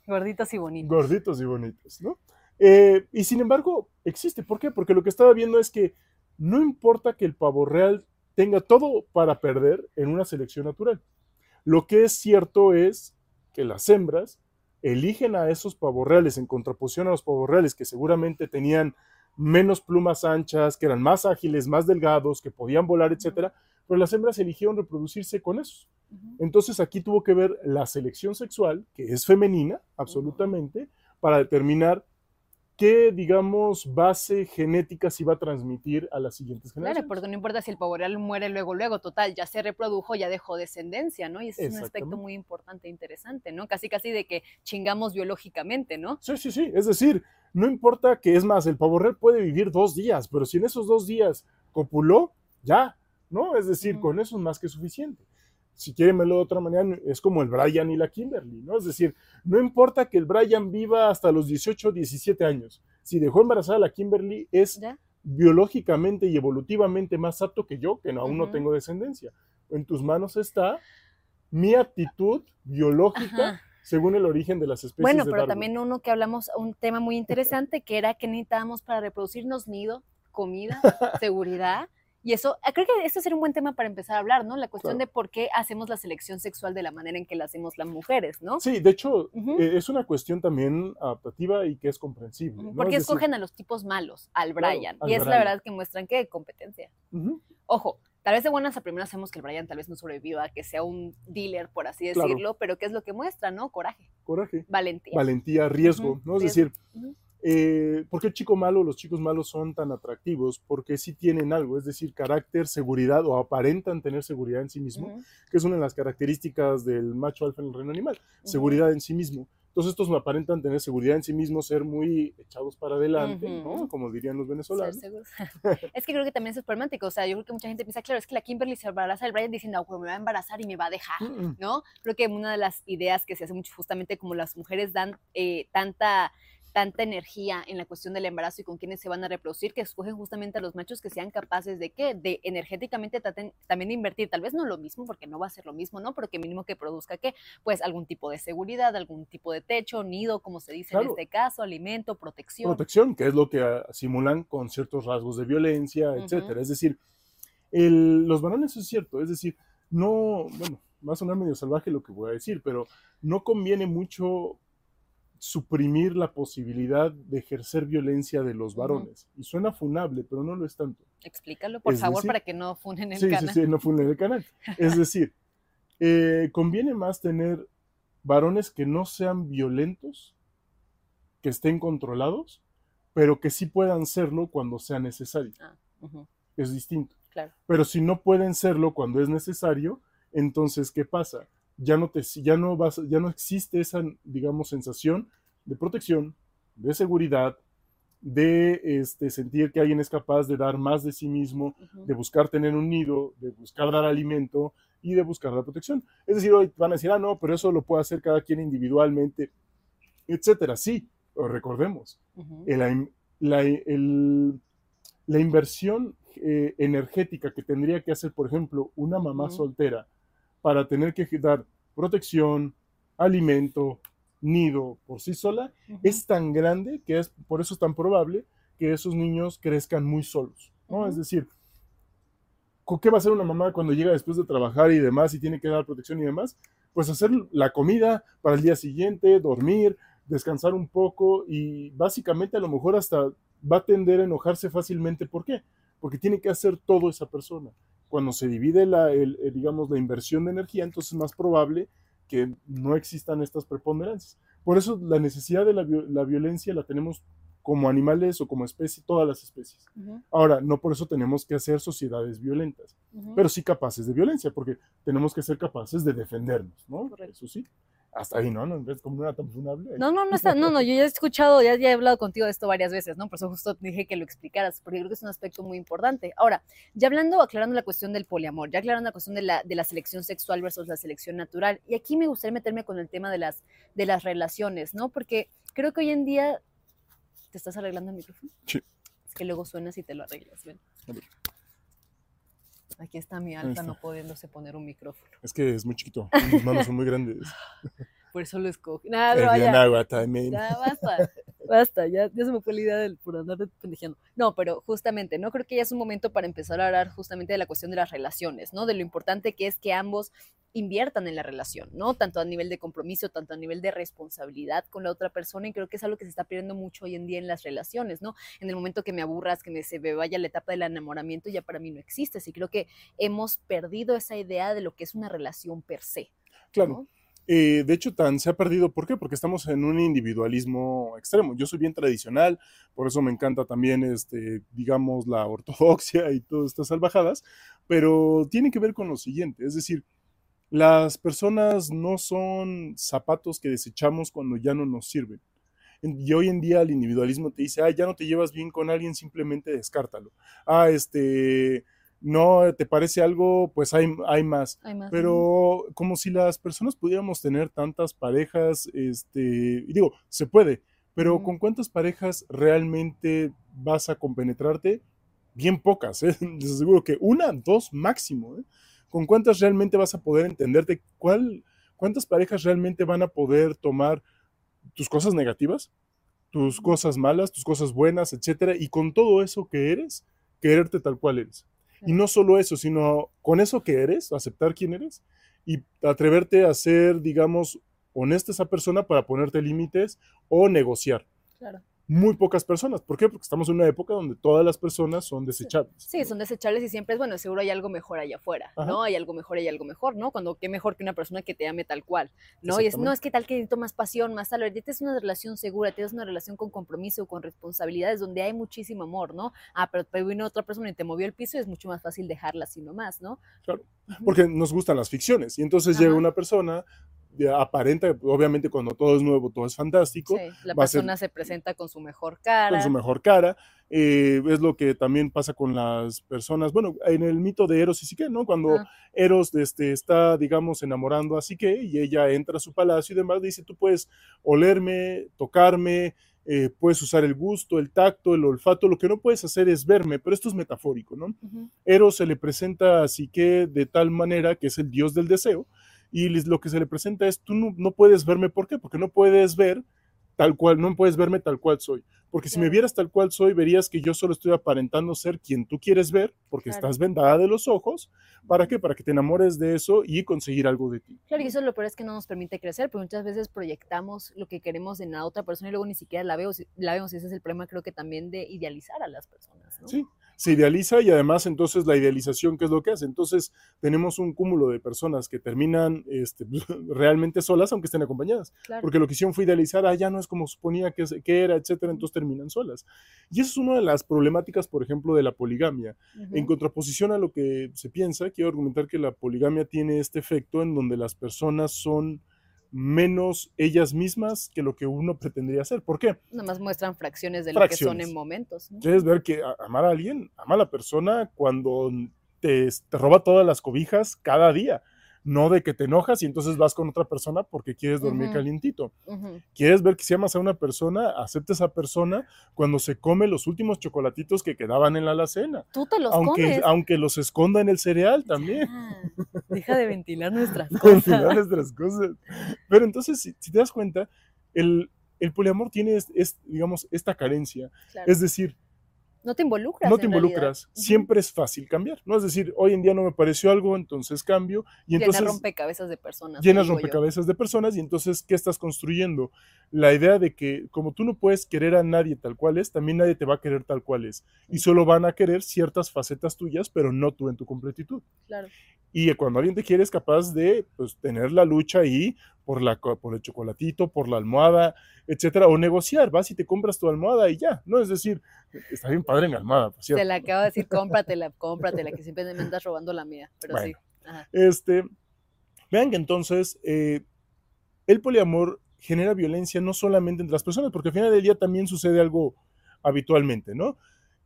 Gorditos y bonitos. Gorditos y bonitos, ¿no? Eh, y sin embargo, existe. ¿Por qué? Porque lo que estaba viendo es que no importa que el pavo real tenga todo para perder en una selección natural. Lo que es cierto es que las hembras eligen a esos pavos reales en contraposición a los pavos reales que seguramente tenían menos plumas anchas, que eran más ágiles, más delgados, que podían volar, etcétera, pero las hembras eligieron reproducirse con esos. Entonces aquí tuvo que ver la selección sexual, que es femenina, absolutamente, para determinar qué, digamos, base genética se iba a transmitir a las siguientes generaciones. Claro, porque no importa si el pavo real muere luego, luego, total, ya se reprodujo, ya dejó descendencia, ¿no? Y ese es un aspecto muy importante e interesante, ¿no? Casi, casi de que chingamos biológicamente, ¿no? Sí, sí, sí. Es decir, no importa que, es más, el pavo real puede vivir dos días, pero si en esos dos días copuló, ya, ¿no? Es decir, con eso es más que suficiente. Si quieren verlo de otra manera, es como el Brian y la Kimberly, ¿no? Es decir, no importa que el Brian viva hasta los 18 o 17 años, si dejó embarazada a la Kimberly, es biológicamente y evolutivamente más apto que yo, que no, aún no tengo descendencia. En tus manos está mi aptitud biológica. según el origen de las especies. Bueno, pero también uno que hablamos, un tema muy interesante, que era que necesitábamos para reproducirnos nido, comida, [laughs] seguridad, y eso, ah, creo que esto sería un buen tema para empezar a hablar, ¿no? La cuestión de por qué hacemos la selección sexual de la manera en que la hacemos las mujeres, ¿no? Sí, de hecho, eh, es una cuestión también adaptativa y que es comprensible. ¿no? Porque escogen a los tipos malos, al Brian. y es la verdad que muestran que competencia. Ojo, tal vez de buenas a primeras hacemos que el Brian tal vez no sobreviva, a que sea un dealer, por así decirlo, pero ¿qué es lo que muestra, no? Coraje. Coraje. Valentía. Valentía, riesgo, ¿no? Es decir, eh, ¿Por qué el chico malo, los chicos malos son tan atractivos? Porque sí tienen algo, es decir, carácter, seguridad o aparentan tener seguridad en sí mismo, que es una de las características del macho alfa en el reino animal, seguridad en sí mismo. Entonces estos aparentan tener seguridad en sí mismos, ser muy echados para adelante, ¿no? Ujú. Como dirían los venezolanos. [laughs] es que creo que también eso es problemático. O sea, yo creo que mucha gente piensa, claro, es que la Kimberly se embaraza del Brian diciendo, no, pues me va a embarazar y me va a dejar. Mm, mm. ¿no? Creo que una de las ideas que se hace mucho justamente como las mujeres dan eh, tanta tanta energía en la cuestión del embarazo y con quienes se van a reproducir, que escogen justamente a los machos que sean capaces de qué, de energéticamente traten- también de invertir, tal vez no lo mismo, porque no va a ser lo mismo, ¿no? Pero que mínimo que produzca qué, pues algún tipo de seguridad, algún tipo de techo, nido, como se dice en este caso, alimento, protección. protección, que es lo que ah, simulan con ciertos rasgos de violencia, etcétera. Es decir, el- los varones es cierto, es decir, no, bueno, va a sonar medio salvaje lo que voy a decir, pero no conviene mucho suprimir la posibilidad de ejercer violencia de los varones. Y suena funable, pero no lo es tanto. Explícalo, por Es favor, decir- para que no funen el Sí, sí, canal. sí, no funde el canal. Es [laughs] decir, eh, conviene más tener varones que no sean violentos, que estén controlados, pero que sí puedan serlo cuando sea necesario. Ah, Es distinto. claro. Pero si no pueden serlo cuando es necesario, entonces ¿qué pasa? Ya no te ya no vas ya no existe esa digamos sensación de protección, de seguridad, de este sentir que alguien es capaz de dar más de sí mismo, de buscar tener un nido, de buscar dar alimento y de buscar la protección. Es decir, hoy van a decir, ah, no, pero eso lo puede hacer cada quien individualmente, etcétera. Sí, recordemos, el- la, el- la inversión eh, energética que tendría que hacer, por ejemplo, una mamá soltera para tener que dar protección, alimento, nido por sí sola, es tan grande que es por eso es tan probable que esos niños crezcan muy solos, ¿no? Es decir, ¿con ¿qué va a hacer una mamá cuando llega después de trabajar y demás y tiene que dar protección y demás? Pues hacer la comida para el día siguiente, dormir, descansar un poco y básicamente a lo mejor hasta va a tender a enojarse fácilmente. ¿Por qué? Porque tiene que hacer todo esa persona. Cuando se divide la, el- el, digamos, la inversión de energía, entonces es más probable que no existan estas preponderancias. Por eso la necesidad de la, la violencia la tenemos como animales o como especie, todas las especies. Ujú, Ahora, no por eso tenemos que hacer sociedades violentas, ujú. pero sí capaces de violencia, porque tenemos que ser capaces de defendernos, ¿no? Correcto. Eso sí. Hasta ahí, ¿no? ¿No ves como era tan funable? No, no, no está, no, no, yo ya he escuchado, ya, ya he hablado contigo de esto varias veces, ¿no? Por eso justo dije que lo explicaras, porque creo que es un aspecto muy importante. Ahora, ya hablando, aclarando la cuestión del poliamor, ya aclarando la cuestión de la, de la selección sexual versus la selección natural, y aquí me gustaría meterme con el tema de las, de las relaciones, ¿no? Porque creo que hoy en día, ¿te estás arreglando el micrófono? Sí. Es que luego suenas y te lo arreglas, ven. A ver. Aquí está mi alta no pudiéndose poner un micrófono. Es que es muy chiquito, mis manos son muy grandes. [laughs] Por eso lo escogí. Nada, vaya. agua también. Ya basta, basta, ya, ya se me fue la idea del, por andar pendejeando. No, pero justamente, no creo que ya es un momento para empezar a hablar justamente de la cuestión de las relaciones, ¿no? De lo importante que es que ambos inviertan en la relación, ¿no? Tanto a nivel de compromiso, tanto a nivel de responsabilidad con la otra persona, y creo que es algo que se está perdiendo mucho hoy en día en las relaciones, ¿no? En el momento que me aburras, que me, se me vaya la etapa del enamoramiento, ya para mí no existe. Así creo que hemos perdido esa idea de lo que es una relación per se. Claro. ¿no? Eh, de hecho, tan se ha perdido. ¿Por qué? Porque estamos en un individualismo extremo. Yo soy bien tradicional, por eso me encanta también, este, digamos, la [laughs] ortodoxia y todas estas salvajadas, pero tiene que ver con lo siguiente, es decir, las personas no son zapatos que desechamos cuando ya no nos sirven. En- Y hoy en día el individualismo te dice, ah, ya no te llevas bien con alguien, simplemente descártalo. Ah, este, no te parece algo, pues hay, hay más. Hay más, ¿no? Pero como si las personas pudiéramos tener tantas parejas, este, y digo, se puede, pero. ¿con cuántas parejas realmente vas a compenetrarte? Bien pocas, ¿eh? [laughs] Les aseguro que una, dos máximo, ¿eh? ¿Con cuántas realmente vas a poder entenderte? ¿Cuál, ¿Cuántas parejas realmente van a poder tomar tus cosas negativas, tus cosas malas, tus cosas buenas, etcétera, y con todo eso que eres, quererte tal cual eres? Y no solo eso, sino con eso que eres, aceptar quién eres y atreverte a ser, digamos, honesta esa persona para ponerte límites o negociar. Claro. Muy pocas personas. ¿Por qué? Porque estamos en una época donde todas las personas son desechables. Sí, son desechables y siempre es bueno, seguro hay algo mejor allá afuera, Ajá. ¿no? Hay algo mejor, hay algo mejor, ¿no? Cuando qué mejor que una persona que te ame tal cual, ¿no? Y es, no, es que tal que necesito más pasión, más tal, ahorita es una relación segura, tienes una relación con compromiso, con responsabilidades, donde hay muchísimo amor, ¿no? Ah, pero te vino otra persona y te movió el piso y es mucho más fácil dejarla así nomás, ¿no? Porque nos gustan las ficciones. Y entonces llega una persona, aparenta, obviamente cuando todo es nuevo, todo es fantástico. Sí, la persona se presenta con su mejor cara. Con su mejor cara. Eh, es lo que también pasa con las personas, bueno, en el mito de Eros y Sique, ¿no? Cuando ah. Eros este, está, digamos, enamorando a Sique y ella entra a su palacio y demás, dice, tú puedes olerme, tocarme, eh, puedes usar el gusto, el tacto, el olfato, lo que no puedes hacer es verme, pero esto es metafórico, ¿no? Eros se le presenta a Psique de tal manera que es el dios del deseo, y lo que se le presenta es, tú no, no puedes verme, ¿por qué? Porque no puedes ver tal cual, no puedes verme tal cual soy. Porque si me vieras tal cual soy, verías que yo solo estoy aparentando ser quien tú quieres ver, porque estás vendada de los ojos. ¿Para qué? Para que te enamores de eso y conseguir algo de ti. Claro, y eso lo peor es que no nos permite crecer, porque muchas veces proyectamos lo que queremos en la otra persona y luego ni siquiera la, veo, la vemos. Y ese es el problema, creo que también de idealizar a las personas. ¿no? Sí, se idealiza y además entonces la idealización, ¿qué es lo que hace? Entonces tenemos un cúmulo de personas que terminan este, [laughs] realmente solas, aunque estén acompañadas, porque lo que hicieron fue idealizar, ah, ya no es como suponía que, que, era, etcétera, entonces terminan solas. Y eso es una de las problemáticas, por ejemplo, de la poligamia. En contraposición a lo que se piensa, quiero argumentar que la poligamia tiene este efecto en donde las personas son menos ellas mismas que lo que uno pretendería hacer. ¿Por qué? Nada más muestran fracciones de lo que son en momentos. Quieres ver que amar a alguien, ama a la persona cuando te, te roba todas las cobijas cada día no de que te enojas y entonces vas con otra persona porque quieres dormir calientito. Quieres ver que si amas a una persona, acepta a esa persona cuando se come los últimos chocolatitos que quedaban en la alacena. Tú te los aunque, comes. Aunque los esconda en el cereal también. deja de ventilar nuestras [laughs] cosas. ventilar nuestras cosas. Pero entonces, si, te das cuenta, el, poliamor tiene, es, digamos, esta carencia. Es decir, no te involucras. No te involucras. Siempre es fácil cambiar, ¿no? Es decir, hoy en día no me pareció algo, entonces cambio. Y entonces, llenas rompecabezas de personas. Llenas rompecabezas de personas y entonces, ¿qué estás construyendo? La idea de que como tú no puedes querer a nadie tal cual es, también nadie te va a querer tal cual es. Y solo van a querer ciertas facetas tuyas, pero no tú en tu completitud. Claro. Y cuando alguien te quiere es capaz de pues, tener la lucha ahí por, la, por el chocolatito, por la almohada, etcétera, o negociar, vas y te compras tu almohada y ya, ¿no? Es decir, está bien padre en almohada, por cierto. Te la acabo de decir, cómpratela, cómpratela, que siempre me andas robando la mía, pero sí. Este, vean que entonces eh, el poliamor genera violencia no solamente entre las personas, porque al final del día también sucede algo habitualmente, ¿no?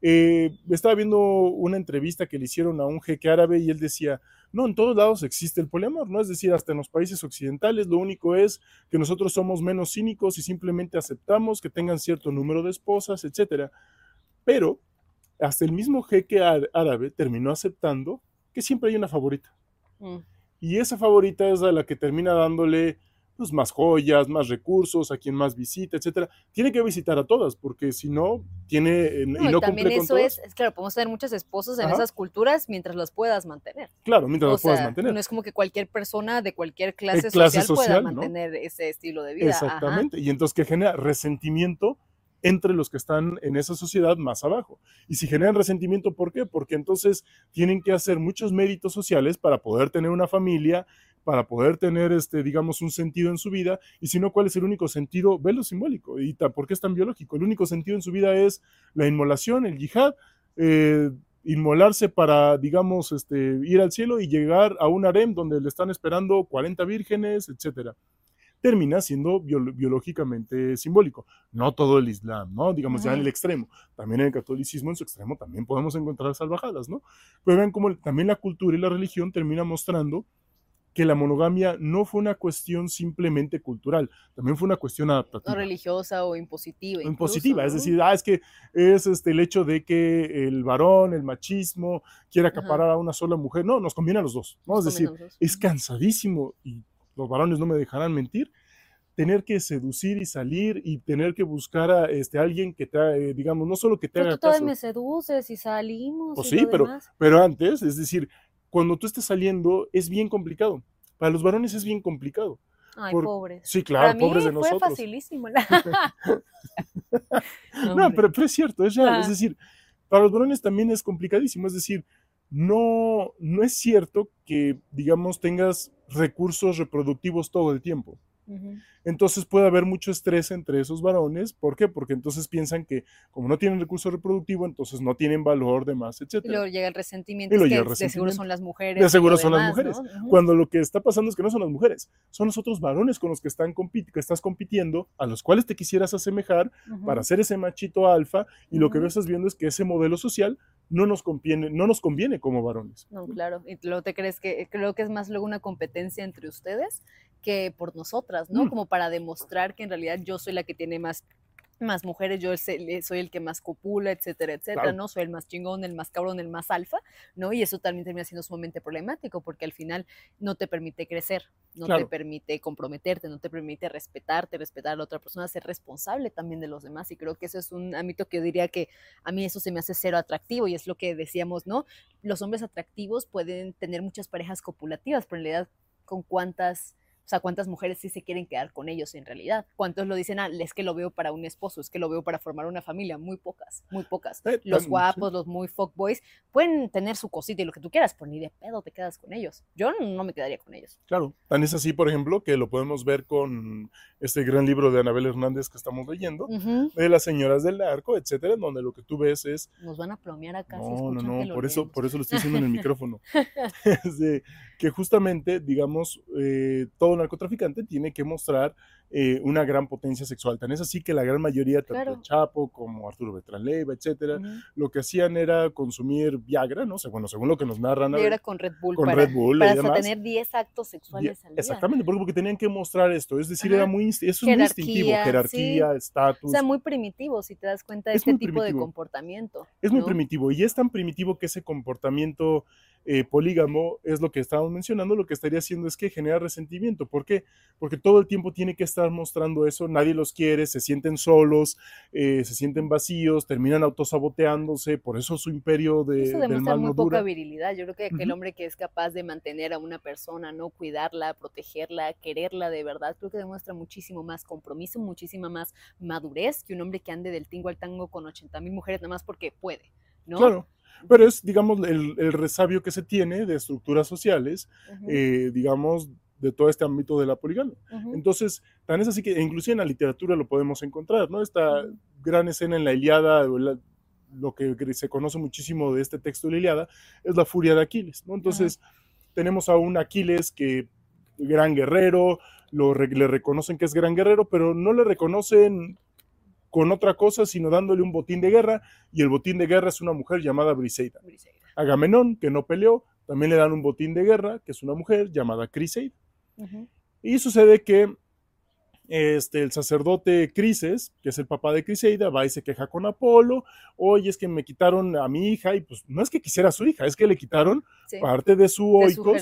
Eh, estaba viendo una entrevista que le hicieron a un jeque árabe y él decía, no, en todos lados existe el poliamor, ¿no? Es decir, hasta en los países occidentales, lo único es que nosotros somos menos cínicos y simplemente aceptamos que tengan cierto número de esposas, etcétera. Pero hasta el mismo jeque árabe terminó aceptando que siempre hay una favorita. Mm. Y esa favorita es a la que termina dándole pues, más joyas, más recursos, a quien más visita, etcétera. Tiene que visitar a todas, porque si no, tiene eh, y no también eso es, es, claro, podemos tener muchos esposos en esas culturas mientras las puedas mantener. Claro, mientras las puedas mantener. No es como que cualquier persona de cualquier clase, social, pueda mantener ese estilo de vida. Exactamente. Y entonces que genera resentimiento entre los que están en esa sociedad más abajo. Y si generan resentimiento, ¿por qué? Porque entonces tienen que hacer muchos méritos sociales para poder tener una familia, para poder tener, este, digamos, un sentido en su vida. Y si no, ¿cuál es el único sentido? Ve lo simbólico. ¿Y por qué es tan biológico? El único sentido en su vida es la inmolación, el yihad, eh, inmolarse para, digamos, este, ir al cielo y llegar a un harem donde le están esperando 40 vírgenes, etcétera termina siendo biológicamente simbólico. No todo el Islam, ¿no? Digamos, ya en el extremo. También en el catolicismo, en su extremo, también podemos encontrar salvajadas, ¿no? Pero vean cómo también la cultura y la religión termina mostrando que la monogamia no fue una cuestión simplemente cultural, también fue una cuestión adaptativa. No religiosa o impositiva. impositiva, es decir, ah, es que es este, el hecho de que el varón, el machismo, quiera acaparar a una sola mujer. No, nos conviene a los dos, ¿no? es decir, es cansadísimo y los varones no me dejarán mentir, tener que seducir y salir y tener que buscar a este, alguien que te, eh, digamos, no solo que te pero haga tú todavía me seduces y salimos. Pues sí, pero, pero antes, es decir, cuando tú estés saliendo es bien complicado. Para los varones es bien complicado. Ay, pobres. Sí, claro, pobres de nosotros. Fue facilísimo. [laughs] no, pero, pero, es cierto, es real. Es decir, para los varones también es complicadísimo. Es decir, no, no es cierto que, digamos, tengas recursos reproductivos todo el tiempo. Entonces puede haber mucho estrés entre esos varones. ¿Por qué? Porque entonces piensan que como no tienen recurso reproductivo, entonces no tienen valor, demás, etc. Y luego llega el resentimiento. Y que De seguro son las mujeres. De seguro son las mujeres. Cuando lo que está pasando es que no son las mujeres, son los otros varones con los que, están que estás compitiendo, a los cuales te quisieras asemejar para ser ese machito alfa. Y lo que estás viendo es que ese modelo social no nos conviene, no nos conviene como varones. No, claro. Y luego te crees que creo que es más luego una competencia entre ustedes que por nosotras, ¿no? Mm. Como para demostrar que en realidad yo soy la que tiene más más mujeres, yo soy el que más copula, etcétera, etcétera, ¿no? Soy el más chingón, el más cabrón, el más alfa, ¿no? Y eso también termina siendo sumamente problemático porque al final no te permite crecer, no te permite comprometerte, no te permite respetarte, respetar a la otra persona, ser responsable también de los demás. Y creo que eso es un ámbito que yo diría que a mí eso se me hace cero atractivo y es lo que decíamos, ¿no? Los hombres atractivos pueden tener muchas parejas copulativas, pero en realidad con cuántas o sea, ¿cuántas mujeres sí se quieren quedar con ellos en realidad? ¿Cuántos lo dicen, ah, es que lo veo para un esposo, es que lo veo para formar una familia? Muy pocas, muy pocas. Eh, los guapos, los muy fuckboys, pueden tener su cosita y lo que tú quieras, pero ni de pedo te quedas con ellos. Yo no me quedaría con ellos. Claro, tan es así, por ejemplo, que lo podemos ver con este gran libro de Anabel Hernández que estamos leyendo, de las señoras del arco, etcétera, donde lo que tú ves es... Nos van a plomear acá. No, no, no, por eso, por eso lo estoy diciendo en el [laughs] micrófono. [laughs] es de que justamente, digamos, eh, todo narcotraficante tiene que mostrar eh, una gran potencia sexual. Tan es así que la gran mayoría, tanto Chapo como Arturo Beltrán Leiva, etcétera, lo que hacían era consumir Viagra, ¿no? bueno, según lo que nos narran. Viagra con Red Bull. Con para, Red Bull. Para tener 10 actos sexuales al día. Exactamente, porque, porque, tenían que mostrar esto. Es decir, era muy, eso es muy instintivo. Jerarquía, estatus. O sea, muy primitivo, si te das cuenta de este tipo de comportamiento. Es muy primitivo. Y es tan primitivo que ese comportamiento eh, polígamo es lo que estábamos mencionando, lo que estaría haciendo es que genera resentimiento. ¿Por qué? Porque todo el tiempo tiene que estar mostrando eso, nadie los quiere, se sienten solos, eh, se sienten vacíos, terminan autosaboteándose, por eso su imperio de, eso demuestra del muy poca virilidad. Yo creo que aquel hombre que es capaz de mantener a una persona, no cuidarla, protegerla, quererla de verdad, creo que demuestra muchísimo más compromiso, muchísima más madurez que un hombre que ande del tingo al tango con 80 mil mujeres nada más porque puede, ¿no? Claro. Pero es, digamos, el, el resabio que se tiene de estructuras sociales, eh, digamos, de todo este ámbito de la poligamia. Entonces, tan es así que inclusive en la literatura lo podemos encontrar, ¿no? Esta gran escena en la Iliada, lo que se conoce muchísimo de este texto de la Iliada, es la furia de Aquiles, ¿no? Entonces, tenemos a un Aquiles que, gran guerrero, lo, le reconocen que es gran guerrero, pero no le reconocen con otra cosa, sino dándole un botín de guerra, y el botín de guerra es una mujer llamada Briseida. Agamenón, que no peleó, también le dan un botín de guerra, que es una mujer llamada Criseida. Y sucede que este, el sacerdote Crises, que es el papá de Criseida, va y se queja con Apolo, oye, es que me quitaron a mi hija, y pues no es que quisiera a su hija, es que le quitaron parte de su oikos,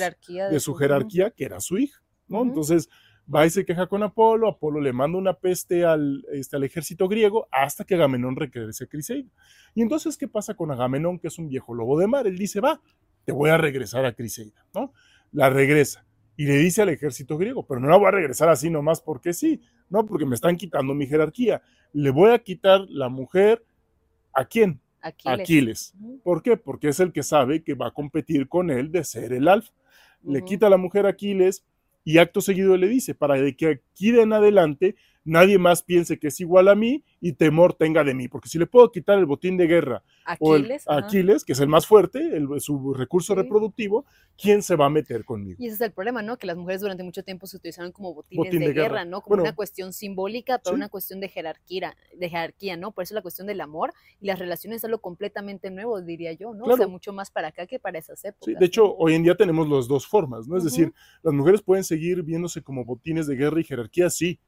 de su jerarquía, que era su hija, ¿no? Entonces va y se queja con Apolo, Apolo le manda una peste al, este, al ejército griego hasta que Agamenón regrese a Criseida. Y entonces, ¿qué pasa con Agamenón, que es un viejo lobo de mar? Él dice, va, te voy a regresar a Criseida, ¿no? La regresa y le dice al ejército griego, pero no la voy a regresar así nomás porque sí, no, porque me están quitando mi jerarquía. Le voy a quitar la mujer a quién? Aquiles. Aquiles. ¿Por qué? Porque es el que sabe que va a competir con él de ser el alfa. Le quita la mujer a Aquiles y acto seguido le dice, para que aquí de en adelante nadie más piense que es igual a mí y temor tenga de mí, porque si le puedo quitar el botín de guerra Aquiles, o Aquiles, que es el más fuerte, el, su recurso reproductivo, ¿quién se va a meter conmigo? Y ese es el problema, ¿no? Que las mujeres durante mucho tiempo se utilizaron como botines de, guerra, ¿no? Como una cuestión simbólica, pero una cuestión de jerarquía, de jerarquía, ¿no? Por eso la cuestión del amor y las relaciones es algo completamente nuevo, diría yo, ¿no? O sea, mucho más para acá que para esas épocas. Sí, de hecho, hoy en día tenemos las dos formas, ¿no? Es decir, las mujeres pueden seguir viéndose como botines de guerra y jerarquía, sí,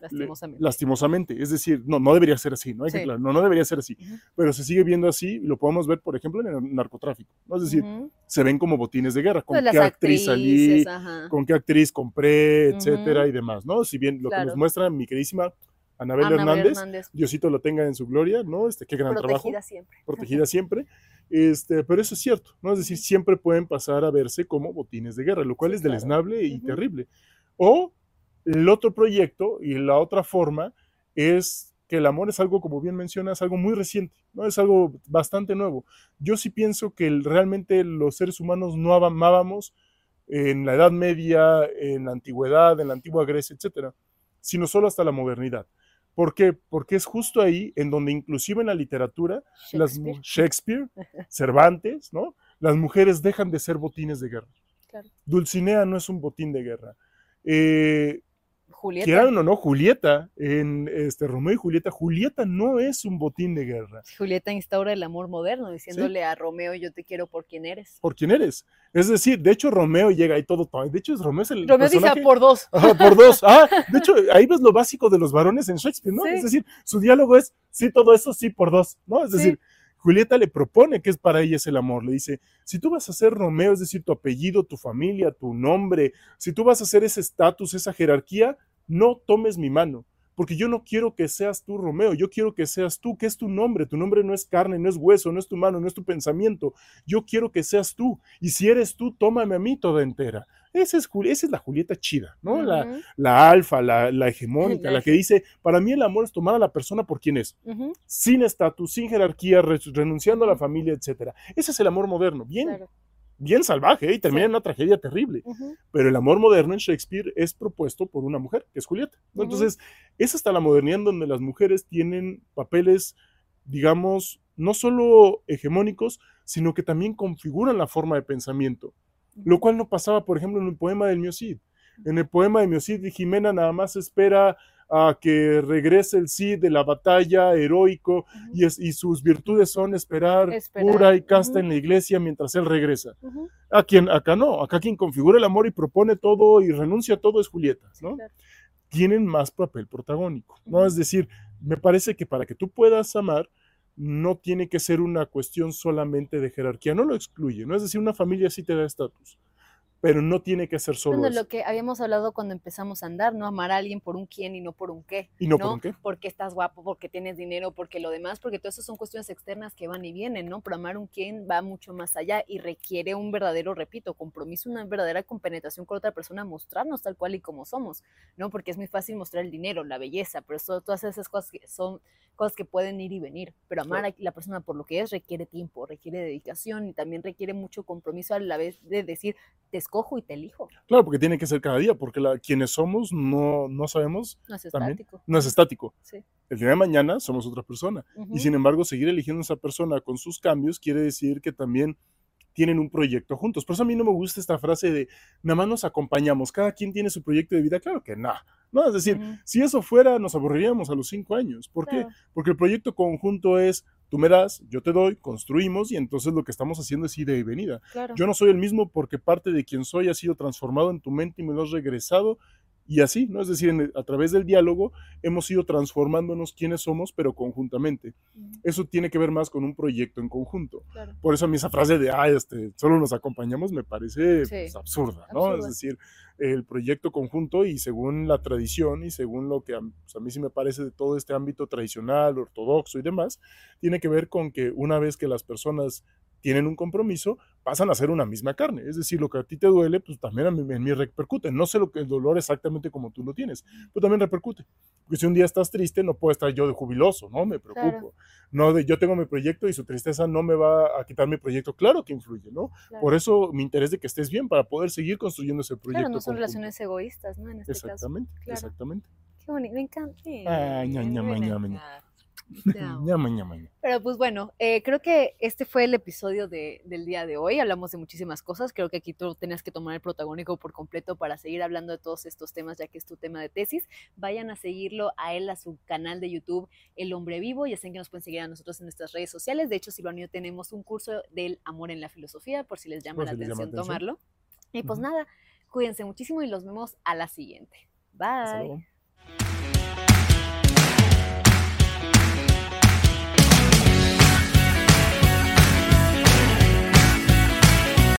Lastimosamente. lastimosamente. Es decir, no, no debería ser así, ¿no? Hay que, no, no debería ser así. Pero se sigue viendo así lo podemos ver, por ejemplo, en el narcotráfico. ¿no? Es decir, se ven como botines de guerra. ¿Con pues qué actriz salí? ¿Con qué actriz compré? Etcétera y demás, ¿no? Si bien lo que nos muestra mi queridísima Anabel, Hernández, Diosito lo tenga en su gloria, ¿no? Este, qué gran trabajo. Protegida siempre. Protegida siempre. Este, pero eso es cierto, ¿no? Es decir, siempre pueden pasar a verse como botines de guerra, lo cual es deleznable y terrible. O el otro proyecto y la otra forma es que el amor es algo, como bien mencionas, algo muy reciente, ¿no? Es algo bastante nuevo. Yo sí pienso que realmente los seres humanos no amábamos en la Edad Media, en la antigüedad, en la antigua Grecia, etc. sino solo hasta la modernidad. ¿Por qué? Porque es justo ahí en donde inclusive en la literatura, las Shakespeare. Shakespeare, [laughs] Cervantes, ¿no? Las mujeres dejan de ser botines de guerra. Claro. Dulcinea no es un botín de guerra. Eh, Julieta. quieran o no, Julieta, en este, Romeo y Julieta, Julieta no es un botín de guerra. Julieta instaura el amor moderno, diciéndole a Romeo, yo te quiero por quien eres. ¿Por quién eres? Es decir, de hecho, Romeo llega ahí todo. De hecho, Romeo es el. Romeo dice personaje- "Ah, por dos. Por [laughs] dos. Ah, de hecho, ahí ves lo básico de los varones en Shakespeare, ¿no? Sí. Es decir, su diálogo es sí, todo eso, sí, por dos, ¿no? Es Sí. decir, Julieta le propone que es para ella es el amor. Le dice, si tú vas a ser Romeo, es decir, tu apellido, tu familia, tu nombre, si tú vas a hacer ese estatus, esa jerarquía, no tomes mi mano. Porque yo no quiero que seas tú, Romeo, yo quiero que seas tú, que es tu nombre. Tu nombre no es carne, no es hueso, no es tu mano, no es tu pensamiento. Yo quiero que seas tú. Y si eres tú, tómame a mí toda entera. Esa es, esa es la Julieta chida, ¿no? La, alfa, la, la hegemónica, La la que dice, para mí el amor es tomar a la persona por quien es, sin estatus, sin jerarquía, re- renunciando a la familia, etc. Ese es el amor moderno, bien, claro. Bien salvaje, ¿eh? y termina Sí. en una tragedia terrible. Pero el amor moderno en Shakespeare es propuesto por una mujer, que es Julieta. Entonces, es hasta la modernidad en donde las mujeres tienen papeles, digamos, no solo hegemónicos, sino que también configuran la forma de pensamiento lo cual no pasaba, por ejemplo, en el poema del Mio Cid. En el poema de Mio Cid, Jimena nada más espera a que regrese el Cid de la batalla heroico y, es- y sus virtudes son esperar, Esperar, pura y casta en la iglesia mientras él regresa. A quien, acá no, acá quien configura el amor y propone todo y renuncia a todo es Julieta, ¿no? claro. Tienen más papel protagónico, ¿no? Es decir, me parece que para que tú puedas amar, no tiene que ser una cuestión solamente de jerarquía, no lo excluye, ¿no? Es decir, una familia sí te da estatus, pero no tiene que ser solo Bueno, eso. lo que habíamos hablado cuando empezamos a andar, ¿no? Amar a alguien por un quién y no por un qué. ¿Y no por un qué? Porque estás guapo, porque tienes dinero, porque lo demás, porque todo eso son cuestiones externas que van y vienen, ¿no? Pero amar un quién va mucho más allá y requiere un verdadero, repito, compromiso, una verdadera compenetración con otra persona, mostrarnos tal cual y como somos, ¿no? Porque es muy fácil mostrar el dinero, la belleza, pero eso- todas esas cosas que son cosas que pueden ir y venir. Pero amar a la persona por lo que es requiere tiempo, requiere dedicación y también requiere mucho compromiso a la vez de decir, te escojo y te elijo. Claro, porque tiene que ser cada día, porque la, quienes somos no, no sabemos, No es También. estático. no es estático. Sí. El día de mañana somos otra persona. Y sin embargo, seguir eligiendo a esa persona con sus cambios quiere decir que también tienen un proyecto juntos. Por eso a mí no me gusta esta frase de nada más nos acompañamos, cada quien tiene su proyecto de vida. Claro que no. No, es decir, si eso fuera, nos aburriríamos a los cinco años. ¿Por qué? Porque el proyecto conjunto es tú me das, yo te doy, construimos y entonces lo que estamos haciendo es ida y venida. Claro. Yo no soy el mismo porque parte de quien soy ha sido transformado en tu mente y me lo has regresado y así, ¿no? Es decir, en a través del diálogo hemos ido transformándonos quienes somos, pero conjuntamente. Eso tiene que ver más con un proyecto en conjunto. claro. Por eso a mí esa frase de, ah, este, solo nos acompañamos me parece Sí, pues, absurda, ¿no? absurda. Es decir, el proyecto conjunto y según la tradición y según lo que a, pues, a mí sí me parece de todo este ámbito tradicional, ortodoxo y demás, tiene que ver con que una vez que las personas tienen un compromiso, pasan a ser una misma carne. Es decir, lo que a ti te duele, pues también a mí, en mí repercute. No sé lo que el dolor exactamente como tú lo tienes, pero también repercute. Porque si un día estás triste, no puedo estar yo de jubiloso, ¿no? Me preocupo. Claro. No de yo tengo mi proyecto y su tristeza no me va a quitar mi proyecto. Claro que influye, ¿no? claro. Por eso mi interés de que estés bien para poder seguir construyendo ese proyecto. Claro, no son conjunto. relaciones egoístas, ¿no? En este caso. Exactamente, Claro. exactamente. Qué bonito, me encanta. Ay, ña, ña, ña, Ñama, ñama, ña. Pero pues bueno, eh, creo que este fue el episodio de- del día de hoy. Hablamos de muchísimas cosas. Creo que aquí tú tenías que tomar el protagónico por completo para seguir hablando de todos estos temas, ya que es tu tema de tesis. Vayan a seguirlo a él, a su canal de YouTube, El Hombre Vivo. Ya saben que nos pueden seguir a nosotros en nuestras redes sociales. De hecho, yo tenemos un curso del amor en la filosofía, por si les llama la si les llama atención tomarlo. Y pues nada, cuídense muchísimo y los vemos a la siguiente. Bye.